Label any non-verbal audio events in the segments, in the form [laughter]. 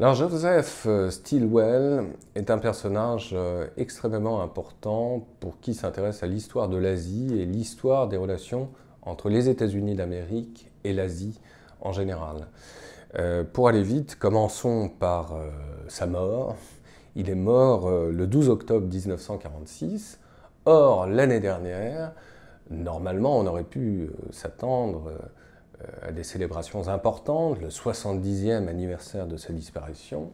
Alors Joseph euh, Stilwell est un personnage euh, extrêmement important pour qui s'intéresse à l'histoire de l'Asie et l'histoire des relations entre les États-Unis d'Amérique et l'Asie en général. Euh, pour aller vite, commençons par sa mort. Il est mort le 12 octobre 1946. Or, l'année dernière, normalement, on aurait pu s'attendre à des célébrations importantes, le 70e anniversaire de sa disparition,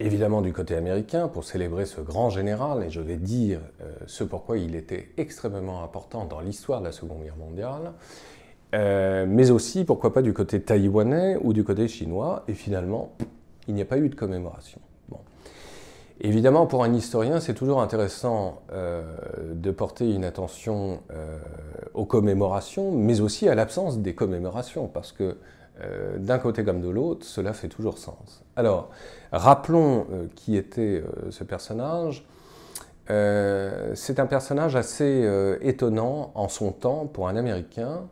évidemment du côté américain, pour célébrer ce grand général, et je vais dire euh, ce pourquoi il était extrêmement important dans l'histoire de la Seconde Guerre mondiale, euh, mais aussi, pourquoi pas, du côté taïwanais ou du côté chinois, et finalement, il n'y a pas eu de commémoration. Évidemment, pour un historien, c'est toujours intéressant euh, de porter une attention euh, aux commémorations, mais aussi à l'absence des commémorations, parce que euh, d'un côté comme de l'autre, cela fait toujours sens. Alors, rappelons qui était ce personnage. c'est un personnage assez étonnant en son temps pour un Américain,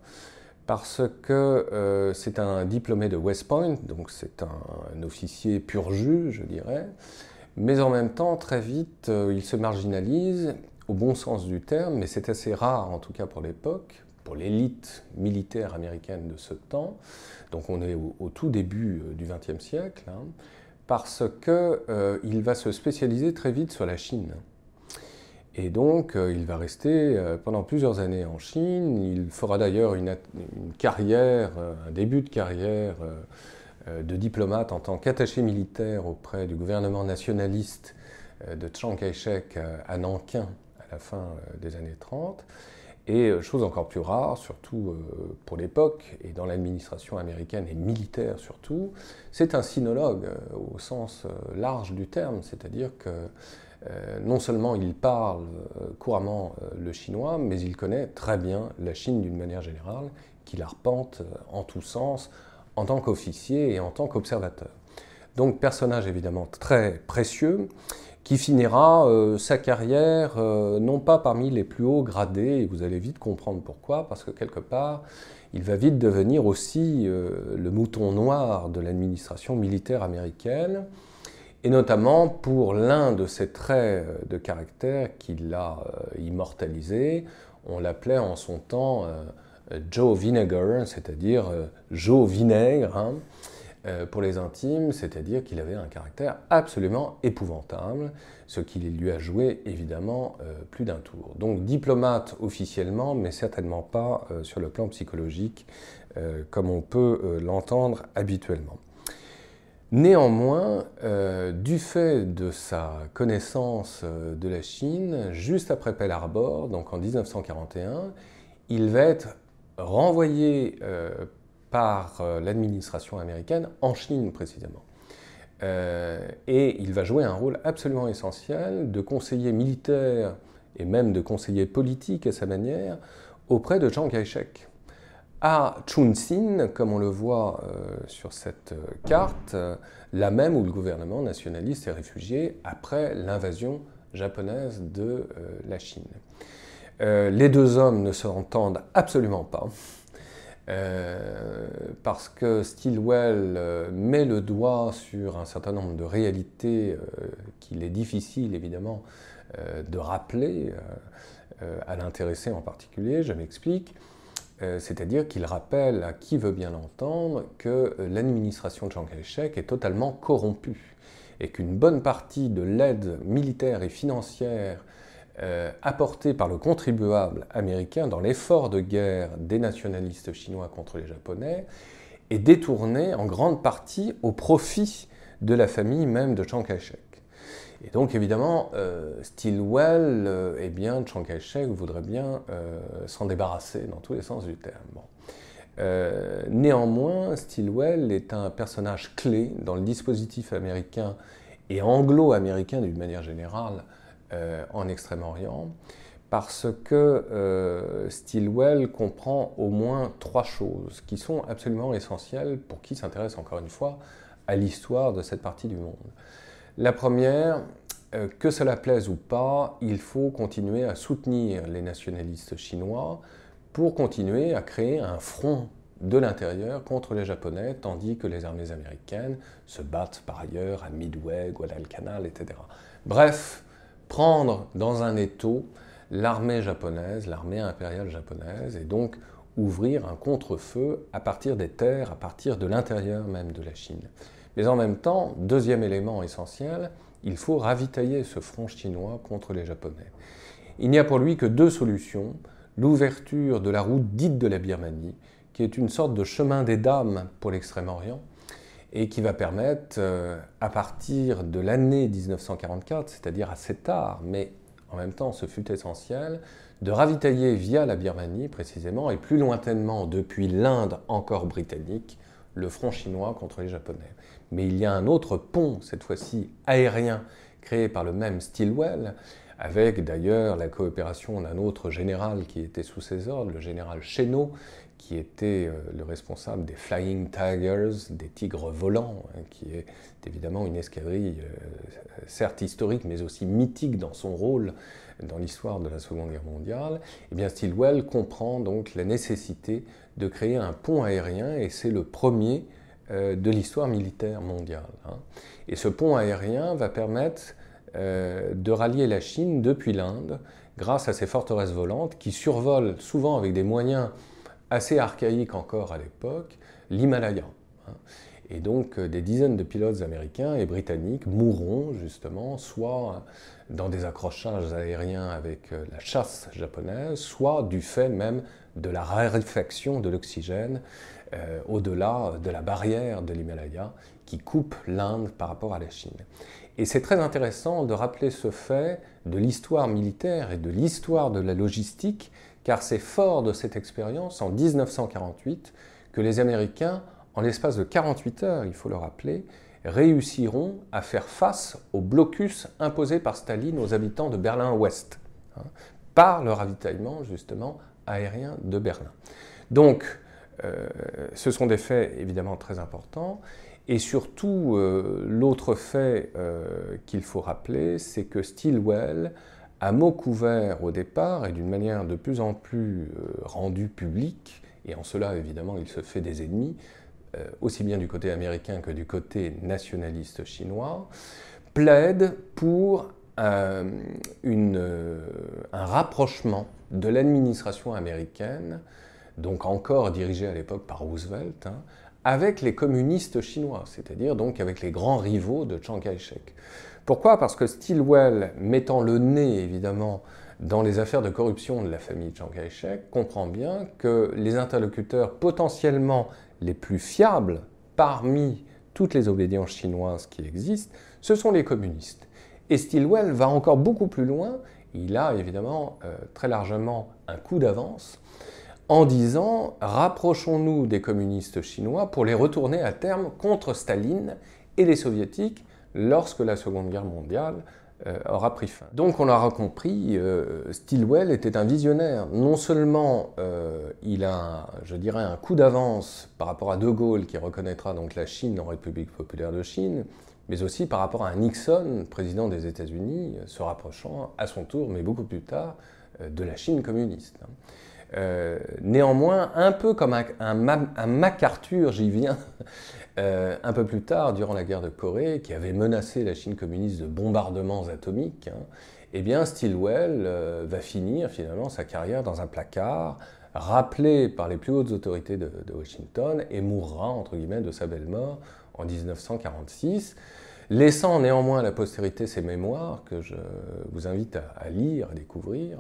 parce que c'est un diplômé de West Point, donc c'est un, un officier pur jus, je dirais. Mais en même temps, très vite, euh, il se marginalise, au bon sens du terme, mais c'est assez rare en tout cas pour l'époque, pour l'élite militaire américaine de ce temps. Donc on est au, tout début euh, du XXe siècle, hein, parce qu'il euh, va se spécialiser très vite sur la Chine. Et donc, il va rester pendant plusieurs années en Chine. Il fera d'ailleurs une, carrière, un début de carrière euh, de diplomate en tant qu'attaché militaire auprès du gouvernement nationaliste euh, de Chiang Kai-shek euh, à Nankin à la fin des années 30. Et chose encore plus rare, surtout pour l'époque et dans l'administration américaine et militaire surtout, c'est un sinologue au sens large du terme, c'est-à-dire que non seulement il parle couramment le chinois, mais il connaît très bien la Chine d'une manière générale, qu'il arpente en tous sens, en tant qu'officier et en tant qu'observateur. Donc personnage évidemment très précieux qui finira euh, sa carrière euh, non pas parmi les plus hauts gradés, et vous allez vite comprendre pourquoi, parce que quelque part, il va vite devenir aussi euh, le mouton noir de l'administration militaire américaine, et notamment pour l'un de ses traits de caractère qu'il a immortalisé, on l'appelait en son temps Joe Vinegar, c'est-à-dire euh, Joe Vinaigre hein, euh, pour les intimes, c'est-à-dire qu'il avait un caractère absolument épouvantable, ce qui lui a joué évidemment plus d'un tour. Donc diplomate officiellement, mais certainement pas sur le plan psychologique, comme on peut l'entendre habituellement. Néanmoins, du fait de sa connaissance de la Chine, juste après Pearl Harbor, donc en 1941, il va être renvoyé euh, par euh, l'administration américaine en Chine précisément. Euh, et il va jouer un rôle absolument essentiel de conseiller militaire et même de conseiller politique à sa manière auprès de Chiang Kai-shek. À Chunsin, comme on le voit sur cette carte, là même où le gouvernement nationaliste est réfugié après l'invasion japonaise de la Chine. Euh, les deux hommes ne s'entendent absolument pas. Euh, parce que Stilwell euh, met le doigt sur un certain nombre de réalités qu'il est difficile évidemment de rappeler à l'intéressé en particulier, je m'explique. C'est-à-dire qu'il rappelle à qui veut bien l'entendre que l'administration de Chiang Kai-shek est totalement corrompue et qu'une bonne partie de l'aide militaire et financière euh, apporté par le contribuable américain dans l'effort de guerre des nationalistes chinois contre les Japonais est détourné en grande partie au profit de la famille même de Chiang Kai-shek. Et donc évidemment, euh, Stilwell euh, eh bien, Chiang Kai-shek voudrait bien s'en débarrasser dans tous les sens du terme. néanmoins, Stilwell est un personnage clé dans le dispositif américain et anglo-américain d'une manière générale en Extrême-Orient, parce que euh, Stilwell comprend au moins trois choses qui sont absolument essentielles pour qui s'intéresse encore une fois à l'histoire de cette partie du monde. La première, euh, que cela plaise ou pas, il faut continuer à soutenir les nationalistes chinois pour continuer à créer un front de l'intérieur contre les Japonais, tandis que les armées américaines se battent par ailleurs à Midway, Guadalcanal, etc. Bref, prendre dans un étau l'armée japonaise, l'armée impériale japonaise, et donc ouvrir un contre-feu à partir des terres, à partir de l'intérieur même de la Chine. Mais en même temps, deuxième élément essentiel, il faut ravitailler ce front chinois contre les Japonais. Il n'y a pour lui que deux solutions. L'ouverture de la route dite de la Birmanie, qui est une sorte de chemin des dames pour l'Extrême-Orient, et qui va permettre, euh, à partir de l'année 1944, c'est-à-dire assez tard, mais en même temps ce fut essentiel, de ravitailler via la Birmanie précisément, et plus lointainement depuis l'Inde encore britannique, le front chinois contre les Japonais. Mais il y a un autre pont, cette fois-ci aérien, créé par le même Stilwell, avec d'ailleurs la coopération d'un autre général qui était sous ses ordres, le général Chénaud, qui était euh, le responsable des Flying Tigers, des tigres volants, hein, qui est évidemment une escadrille euh, certes historique mais aussi mythique dans son rôle dans l'histoire de la Seconde Guerre mondiale, eh bien Stilwell comprend donc la nécessité de créer un pont aérien et c'est le premier euh, de l'histoire militaire mondiale. Hein. Et ce pont aérien va permettre de rallier la Chine depuis l'Inde grâce à ces forteresses volantes qui survolent souvent avec des moyens assez archaïque encore à l'époque, l'Himalaya. Hein. Et donc euh, des dizaines de pilotes américains et britanniques mourront justement soit dans des accrochages aériens avec euh, la chasse japonaise, soit du fait même de la raréfaction de l'oxygène euh, au-delà de la barrière de l'Himalaya qui coupe l'Inde par rapport à la Chine. Et c'est très intéressant de rappeler ce fait de l'histoire militaire et de l'histoire de la logistique car c'est fort de cette expérience, en 1948, que les Américains, en l'espace de 48 heures, il faut le rappeler, réussiront à faire face au blocus imposé par Staline aux habitants de Berlin-Ouest, hein, par le ravitaillement justement aérien de Berlin. Donc, euh, ce sont des faits évidemment très importants. Et surtout, euh, l'autre fait euh, qu'il faut rappeler, c'est que Stilwell à mot couvert au départ et d'une manière de plus en plus euh, rendue publique, et en cela évidemment il se fait des ennemis, euh, aussi bien du côté américain que du côté nationaliste chinois, plaide pour euh, un rapprochement de l'administration américaine, donc encore dirigée à l'époque par Roosevelt, hein, avec les communistes chinois, c'est-à-dire donc avec les grands rivaux de Chiang Kai-shek. Pourquoi? Parce que Stilwell, mettant le nez évidemment dans les affaires de corruption de la famille Chiang Kai-shek, comprend bien que les interlocuteurs potentiellement les plus fiables parmi toutes les obédiences chinoises qui existent, ce sont les communistes. Et Stilwell va encore beaucoup plus loin, il a évidemment euh, très largement un coup d'avance, en disant rapprochons-nous des communistes chinois pour les retourner à terme contre Staline et les soviétiques lorsque la Seconde Guerre mondiale euh, aura pris fin. Donc on l'aura compris, euh, Stilwell était un visionnaire. Non seulement euh, il a, je dirais, un coup d'avance par rapport à De Gaulle qui reconnaîtra donc la Chine en République populaire de Chine, mais aussi par rapport à Nixon, président des États-Unis, se rapprochant à son tour, mais beaucoup plus tard, de la Chine communiste. Néanmoins, un peu comme un, MacArthur, j'y viens, [laughs] euh, un peu plus tard, durant la guerre de Corée, qui avait menacé la Chine communiste de bombardements atomiques, hein, eh bien Stilwell euh, va finir finalement sa carrière dans un placard, rappelé par les plus hautes autorités de, Washington, et mourra, entre guillemets, de sa belle mort en 1946, laissant néanmoins à la postérité ses mémoires, que je vous invite à, lire, à découvrir.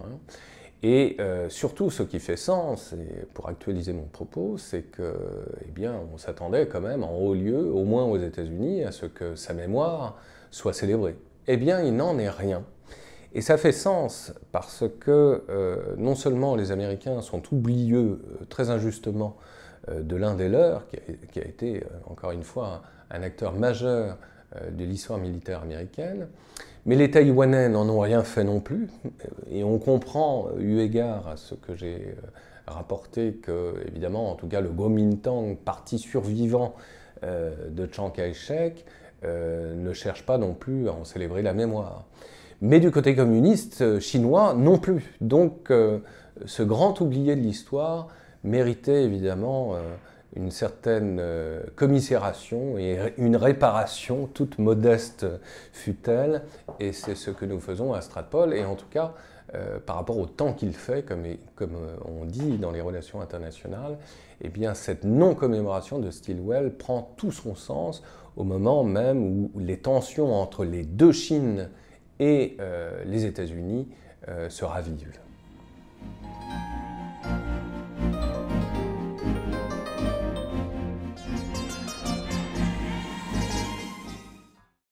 Et euh, surtout, ce qui fait sens, pour actualiser mon propos, c'est que, eh bien, on s'attendait quand même en haut lieu, au moins aux États-Unis, à ce que sa mémoire soit célébrée. Eh bien, il n'en est rien. Et ça fait sens parce que euh, non seulement les Américains sont oublieux euh, très injustement de l'un des leurs, qui a, été, encore une fois, un acteur majeur de l'histoire militaire américaine, mais les Taïwanais n'en ont rien fait non plus, et on comprend, eu égard à ce que j'ai euh, rapporté, que, évidemment, en tout cas, le Kuomintang, parti survivant euh, de Chiang Kai-shek, euh, ne cherche pas non plus à en célébrer la mémoire. Mais du côté communiste chinois, non plus. Donc, ce grand oublié de l'histoire méritait évidemment une certaine commisération et une réparation, toute modeste fut-elle, et c'est ce que nous faisons à Stratpol, et en tout cas, par rapport au temps qu'il fait, comme, comme, on dit dans les relations internationales, eh bien cette non-commémoration de Stilwell prend tout son sens au moment même où les tensions entre les deux Chines et euh, les États-Unis euh, se ravivent.